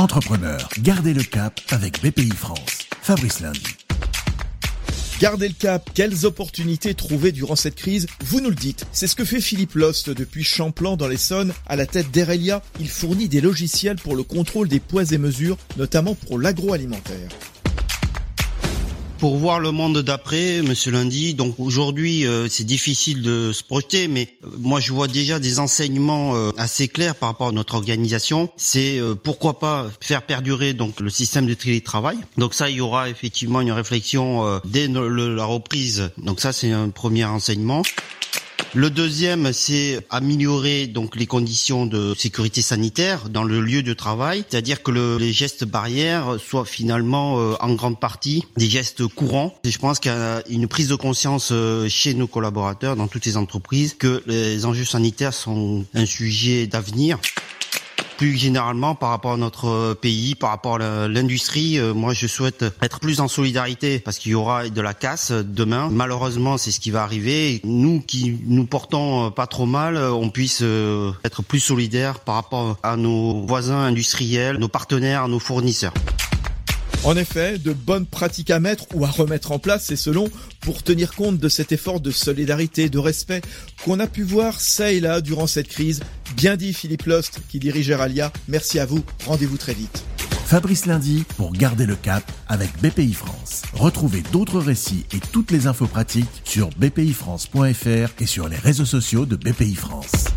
Entrepreneur, gardez le cap avec BPI France. Fabrice Lundi. Gardez le cap, quelles opportunités trouver durant cette crise Vous nous le dites. C'est ce que fait Philippe Lost depuis Champlan dans l'Essonne. À la tête d'Erelia, il fournit des logiciels pour le contrôle des poids et mesures, notamment pour l'agroalimentaire pour voir le monde d'après, Monsieur Lundi. Donc aujourd'hui, euh, c'est difficile de se projeter, mais euh, moi je vois déjà des enseignements euh, assez clairs par rapport à notre organisation. C'est pourquoi pas faire perdurer donc le système de télétravail. Donc ça, il y aura effectivement une réflexion dès la reprise. Donc ça, c'est un premier enseignement. Le deuxième, c'est améliorer donc les conditions de sécurité sanitaire dans le lieu de travail, c'est-à-dire que le, les gestes barrières soient finalement euh, en grande partie des gestes courants. Et je pense qu'il y a une prise de conscience euh, chez nos collaborateurs dans toutes les entreprises que les enjeux sanitaires sont un sujet d'avenir plus généralement par rapport à notre pays, par rapport à l'industrie, euh, moi je souhaite être plus en solidarité parce qu'il y aura de la casse demain. Malheureusement, c'est ce qui va arriver. Nous qui nous portons euh, pas trop mal, euh, on puisse être plus solidaires par rapport à nos voisins industriels, nos partenaires, nos fournisseurs. En effet, de bonnes pratiques à mettre ou à remettre en place, c'est selon, pour tenir compte de cet effort de solidarité, de respect qu'on a pu voir ça et là durant cette crise. Bien dit Philippe Lost qui dirige Eralia. Merci à vous. Rendez-vous très vite. Fabrice Lundi pour garder le cap avec BPI France. Retrouvez d'autres récits et toutes les infos pratiques sur bpifrance.fr et sur les réseaux sociaux de BPI France.